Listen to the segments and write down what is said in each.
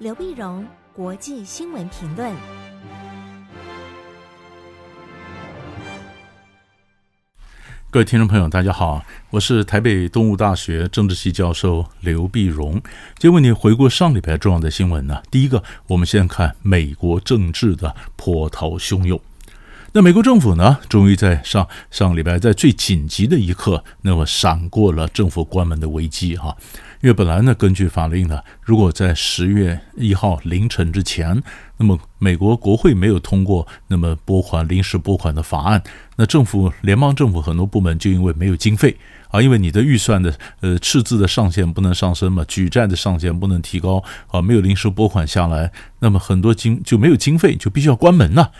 刘碧荣，国际新闻评论。各位听众朋友，大家好，我是台北东吴大学政治系教授刘碧荣。今天为你回顾上礼拜重要的新闻呢。第一个，我们先看美国政治的波涛汹涌。那美国政府呢，终于在上上礼拜在最紧急的一刻，那么闪过了政府关门的危机哈。因为本来呢，根据法令呢，如果在十月一号凌晨之前，那么美国国会没有通过那么拨款临时拨款的法案，那政府联邦政府很多部门就因为没有经费啊，因为你的预算的呃赤字的上限不能上升嘛，举债的上限不能提高啊，没有临时拨款下来，那么很多经就没有经费，就必须要关门呐。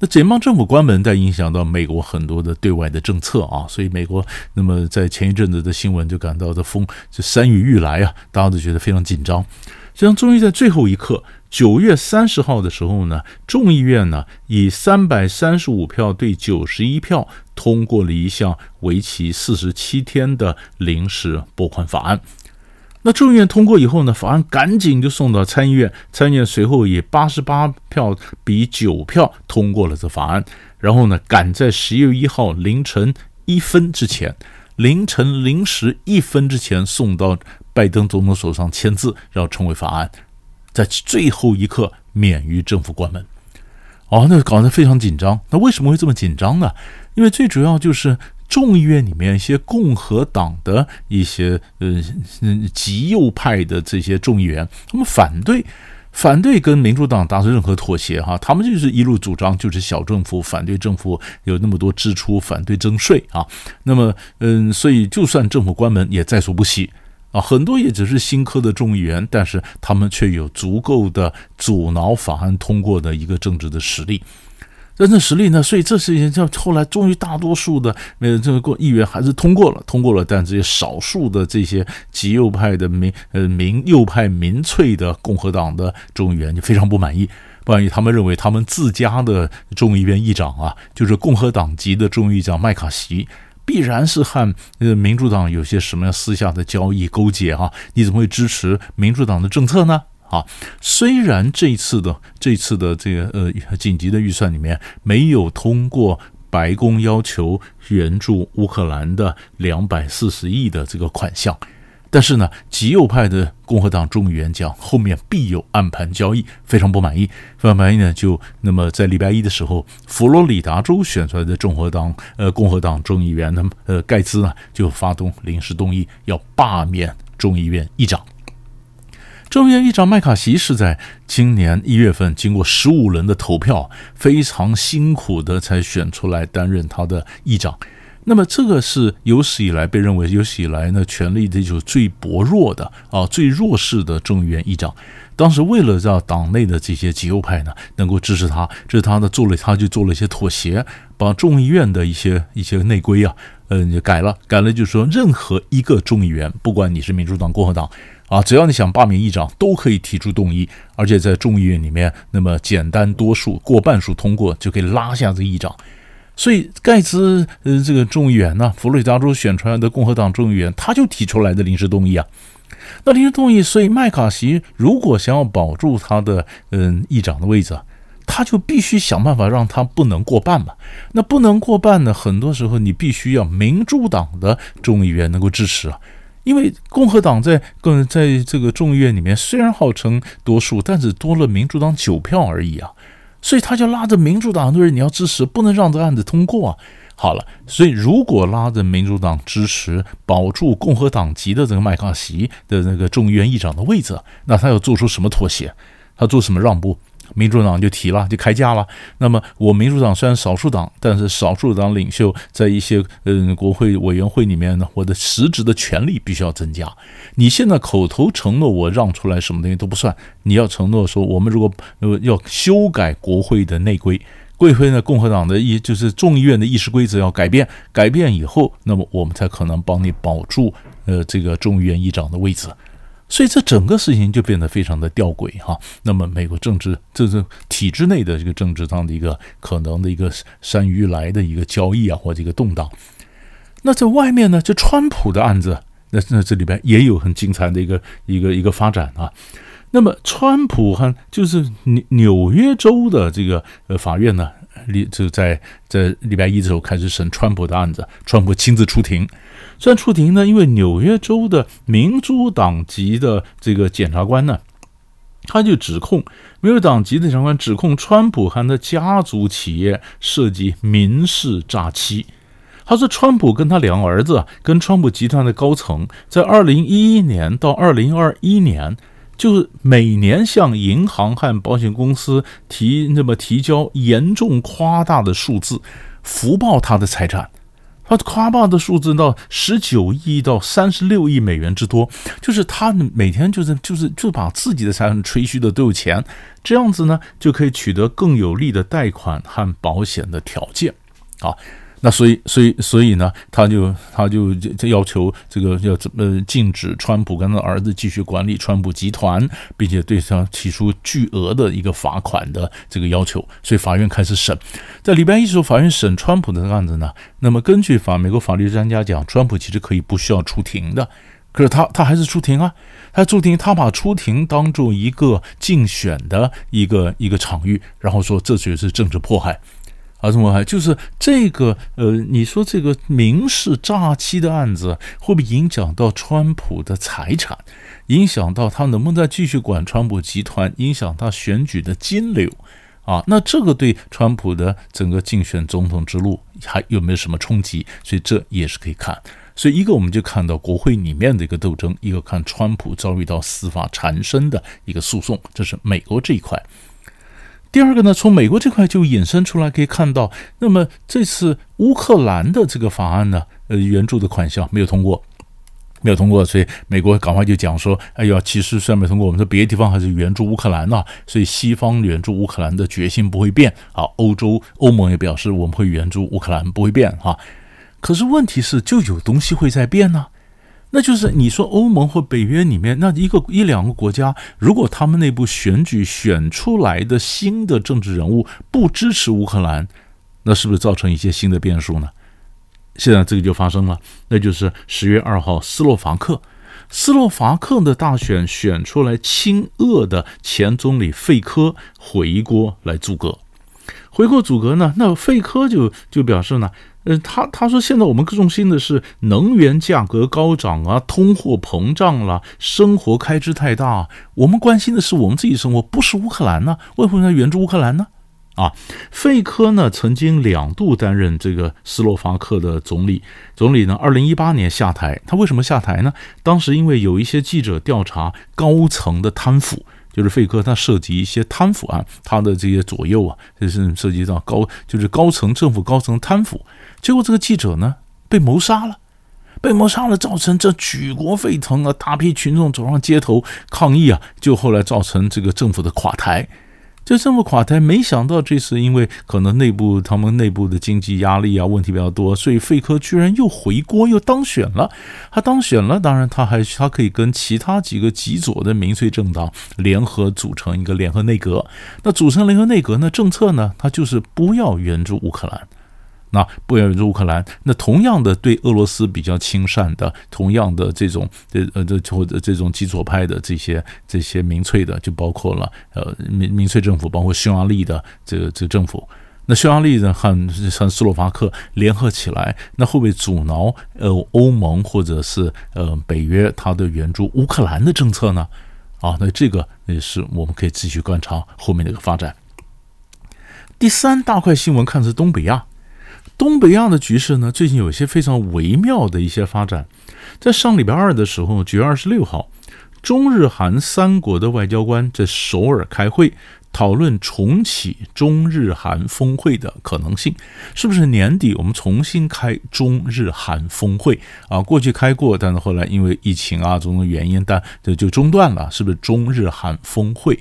那联邦政府关门，但影响到美国很多的对外的政策啊，所以美国那么在前一阵子的新闻就感到的风就山雨欲来啊，大家都觉得非常紧张。这样终于在最后一刻，九月三十号的时候呢，众议院呢以三百三十五票对九十一票通过了一项为期四十七天的临时拨款法案。那众议院通过以后呢，法案赶紧就送到参议院，参议院随后以八十八票比九票通过了这法案，然后呢，赶在十月一号凌晨一分之前，凌晨零时一分之前送到拜登总统手上签字，然后成为法案，在最后一刻免于政府关门。哦，那搞得非常紧张。那为什么会这么紧张呢？因为最主要就是。众议院里面一些共和党的一些呃极右派的这些众议员，他们反对反对跟民主党达成任何妥协哈，他们就是一路主张就是小政府，反对政府有那么多支出，反对征税啊。那么嗯，所以就算政府关门也在所不惜啊。很多也只是新科的众议员，但是他们却有足够的阻挠法案通过的一个政治的实力。真正实力呢？所以这事情就后来终于大多数的呃这个议员还是通过了，通过了。但这些少数的这些极右派的民呃民右派民粹的共和党的众议员就非常不满意，不满意。他们认为他们自家的众议院议长啊，就是共和党籍的众议长麦卡锡，必然是和呃民主党有些什么样私下的交易勾结哈、啊？你怎么会支持民主党的政策呢？啊，虽然这一次的这次的这个呃紧急的预算里面没有通过白宫要求援助乌克兰的两百四十亿的这个款项，但是呢，极右派的共和党众议员讲后面必有暗盘交易，非常不满意。非常不满意呢，就那么在礼拜一的时候，佛罗里达州选出来的共和党呃共和党众议员呢呃盖兹呢就发动临时动议，要罢免众议院议长。众议院议长麦卡锡是在今年一月份经过十五轮的投票，非常辛苦的才选出来担任他的议长。那么这个是有史以来被认为有史以来呢权力的就最薄弱的啊最弱势的众议院议长。当时为了让党内的这些极右派呢能够支持他，这是他呢做了他就做了一些妥协，把众议院的一些一些内规啊，嗯就改了改了，就是说任何一个众议员，不管你是民主党、共和党。啊，只要你想罢免议长，都可以提出动议，而且在众议院里面，那么简单多数过半数通过，就可以拉下这议长。所以盖茨呃，这个众议员呢，佛罗里达州选出来的共和党众议员，他就提出来的临时动议啊。那临时动议，所以麦卡锡如果想要保住他的嗯议长的位置，他就必须想办法让他不能过半嘛。那不能过半呢，很多时候你必须要民主党的众议员能够支持啊。因为共和党在更在这个众议院里面虽然号称多数，但是多了民主党九票而已啊，所以他就拉着民主党的人，你要支持，不能让这个案子通过啊。好了，所以如果拉着民主党支持保住共和党籍的这个麦卡锡的那个众议院议长的位置，那他要做出什么妥协？他做什么让步？民主党就提了，就开价了。那么我民主党虽然少数党，但是少数党领袖在一些嗯国会委员会里面呢，我的实质的权力必须要增加。你现在口头承诺我让出来什么东西都不算，你要承诺说我们如果呃要修改国会的内规，国会呢共和党的议就是众议院的议事规则要改变，改变以后，那么我们才可能帮你保住呃这个众议院议长的位置。所以这整个事情就变得非常的吊诡哈。那么美国政治这是体制内的这个政治上的一个可能的一个山鱼来的一个交易啊，或者一个动荡。那在外面呢，这川普的案子，那那这里边也有很精彩的一个一个一个发展啊。那么川普和就是纽纽约州的这个呃法院呢，礼就在在礼拜一的时候开始审川普的案子，川普亲自出庭。虽然出庭呢，因为纽约州的民主党籍的这个检察官呢，他就指控民主党籍的检察官指控川普和他家族企业涉及民事诈欺。他说，川普跟他两个儿子，跟川普集团的高层，在二零一一年到二零二一年，就是每年向银行和保险公司提那么提交严重夸大的数字，福报他的财产。他夸大的数字到十九亿到三十六亿美元之多，就是他每天就是就是就把自己的财产吹嘘的都有钱，这样子呢，就可以取得更有利的贷款和保险的条件，啊。那所以，所以，所以呢，他就他就要求这个要怎么禁止川普跟他儿子继续管理川普集团，并且对他提出巨额的一个罚款的这个要求。所以法院开始审，在礼拜一时候，法院审川普的案子呢。那么根据法美国法律专家讲，川普其实可以不需要出庭的，可是他他还是出庭啊，他出庭，他把出庭当做一个竞选的一个一个场域，然后说这就是政治迫害。啊，什么还就是这个呃，你说这个民事诈欺的案子会不会影响到川普的财产，影响到他能不能再继续管川普集团，影响他选举的金流啊？那这个对川普的整个竞选总统之路还有没有什么冲击？所以这也是可以看。所以一个我们就看到国会里面的一个斗争，一个看川普遭遇到司法缠身的一个诉讼，这是美国这一块。第二个呢，从美国这块就引申出来，可以看到，那么这次乌克兰的这个法案呢，呃，援助的款项没有通过，没有通过，所以美国赶快就讲说，哎呀，其实虽然没通过，我们说别的地方还是援助乌克兰呐，所以西方援助乌克兰的决心不会变啊。欧洲欧盟也表示我们会援助乌克兰，不会变哈。可是问题是，就有东西会在变呢。那就是你说欧盟或北约里面那一个一两个国家，如果他们内部选举选出来的新的政治人物不支持乌克兰，那是不是造成一些新的变数呢？现在这个就发生了，那就是十月二号，斯洛伐克，斯洛伐克的大选选出来亲俄的前总理费科回国来组阁，回国组阁呢，那费科就就表示呢。呃，他他说现在我们更重心的是能源价格高涨啊，通货膨胀了，生活开支太大，我们关心的是我们自己生活，不是乌克兰呢？为什么要援助乌克兰呢？啊，费科呢曾经两度担任这个斯洛伐克的总理，总理呢二零一八年下台，他为什么下台呢？当时因为有一些记者调查高层的贪腐。就是费科，他涉及一些贪腐案，他的这些左右啊，就是涉及到高，就是高层政府高层贪腐。结果这个记者呢被谋杀了，被谋杀了，造成这举国沸腾啊，大批群众走上街头抗议啊，就后来造成这个政府的垮台。就这么垮台，没想到这次因为可能内部他们内部的经济压力啊问题比较多，所以费科居然又回国又当选了。他当选了，当然他还他可以跟其他几个极左的民粹政党联合组成一个联合内阁。那组成联合内阁呢，政策呢，他就是不要援助乌克兰。那不要援助乌克兰，那同样的对俄罗斯比较亲善的，同样的这种这呃这或者这种极左派的这些这些民粹的，就包括了呃民民粹政府，包括匈牙利的这个这个政府。那匈牙利呢和和斯洛伐克联合起来，那会不会阻挠呃欧盟或者是呃北约它的援助乌克兰的政策呢？啊，那这个也是我们可以继续观察后面的一个发展。第三大块新闻看是东北亚。东北亚的局势呢，最近有一些非常微妙的一些发展。在上礼拜二的时候，九月二十六号，中日韩三国的外交官在首尔开会，讨论重启中日韩峰会的可能性。是不是年底我们重新开中日韩峰会啊？过去开过，但是后来因为疫情啊种种原因，但这就中断了。是不是中日韩峰会？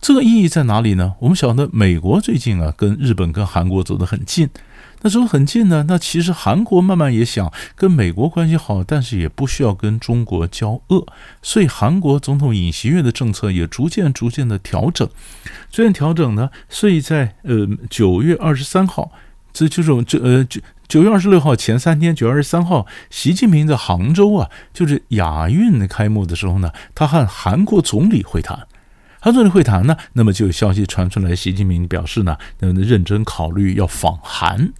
这个意义在哪里呢？我们晓得美国最近啊，跟日本跟韩国走得很近。那走很近呢，那其实韩国慢慢也想跟美国关系好，但是也不需要跟中国交恶，所以韩国总统尹锡悦的政策也逐渐逐渐的调整，逐渐调整呢，所以在呃九月二十三号，这就是这呃九九月二十六号前三天，九月二十三号，习近平在杭州啊，就是亚运开幕的时候呢，他和韩国总理会谈。韩总理会谈呢，那么就有消息传出来，习近平表示呢，认真考虑要访韩。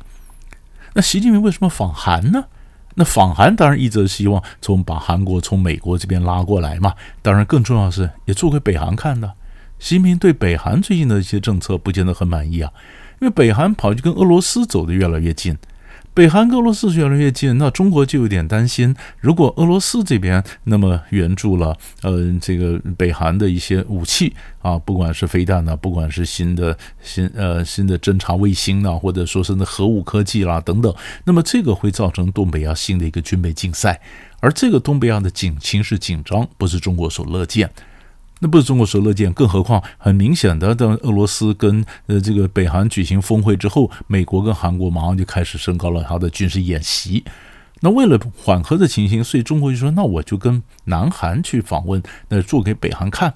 那习近平为什么访韩呢？那访韩当然一则希望从把韩国从美国这边拉过来嘛，当然更重要的是也做给北韩看的。习近平对北韩最近的一些政策不见得很满意啊，因为北韩跑去跟俄罗斯走得越来越近。北韩跟俄罗斯越来越近，那中国就有点担心，如果俄罗斯这边那么援助了，呃，这个北韩的一些武器啊，不管是飞弹呐，不管是新的新呃新的侦察卫星呐，或者说是那核武科技啦等等，那么这个会造成东北亚新的一个军备竞赛，而这个东北亚的紧情势紧张，不是中国所乐见。那不是中国所乐见，更何况很明显的，当俄罗斯跟呃这个北韩举行峰会之后，美国跟韩国马上就开始升高了他的军事演习。那为了缓和的情形，所以中国就说，那我就跟南韩去访问，那做给北韩看。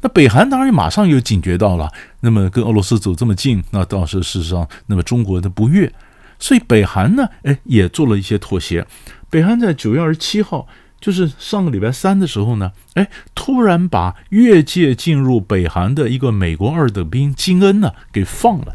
那北韩当然马上又警觉到了，那么跟俄罗斯走这么近，那倒是事实上，那么中国的不悦，所以北韩呢，哎，也做了一些妥协。北韩在九月二十七号。就是上个礼拜三的时候呢，哎，突然把越界进入北韩的一个美国二等兵金恩呢给放了，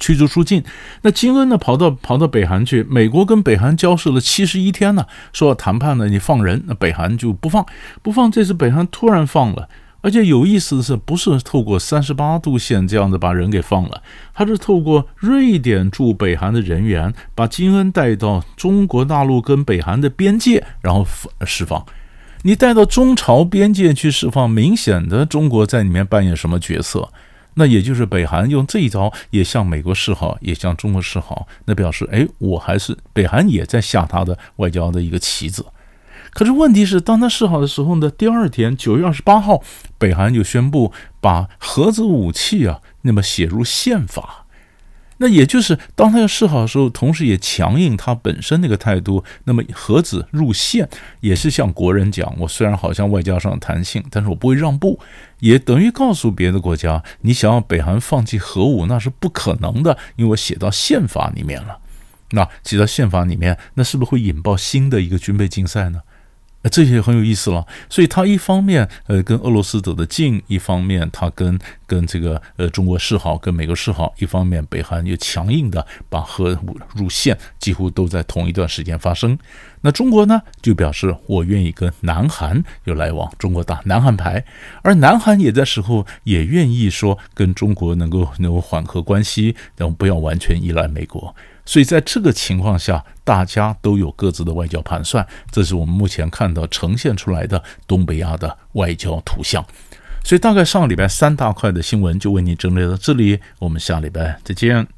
驱逐出境。那金恩呢跑到跑到北韩去，美国跟北韩交涉了七十一天呢，说要谈判呢，你放人，那北韩就不放，不放。这次北韩突然放了。而且有意思的是，不是透过三十八度线这样子把人给放了，他是透过瑞典驻北韩的人员把金恩带到中国大陆跟北韩的边界，然后释放。你带到中朝边界去释放，明显的中国在里面扮演什么角色？那也就是北韩用这一招也向美国示好，也向中国示好，那表示哎，我还是北韩也在下他的外交的一个棋子。可是问题是，当他示好的时候呢，第二天九月二十八号，北韩就宣布把核子武器啊，那么写入宪法。那也就是当他要示好的时候，同时也强硬他本身那个态度。那么核子入宪，也是向国人讲：我虽然好像外交上弹性，但是我不会让步。也等于告诉别的国家，你想要北韩放弃核武，那是不可能的，因为我写到宪法里面了。那写到宪法里面，那是不是会引爆新的一个军备竞赛呢？这些很有意思了，所以他一方面呃跟俄罗斯走得近，一方面他跟跟这个呃中国示好，跟美国示好，一方面北韩又强硬的把核武入线，几乎都在同一段时间发生。那中国呢就表示我愿意跟南韩有来往，中国打南韩牌，而南韩也在时候也愿意说跟中国能够能够缓和关系，然后不要完全依赖美国。所以在这个情况下，大家都有各自的外交盘算，这是我们目前看到呈现出来的东北亚的外交图像。所以大概上个礼拜三大块的新闻就为你整理到这里，我们下礼拜再见。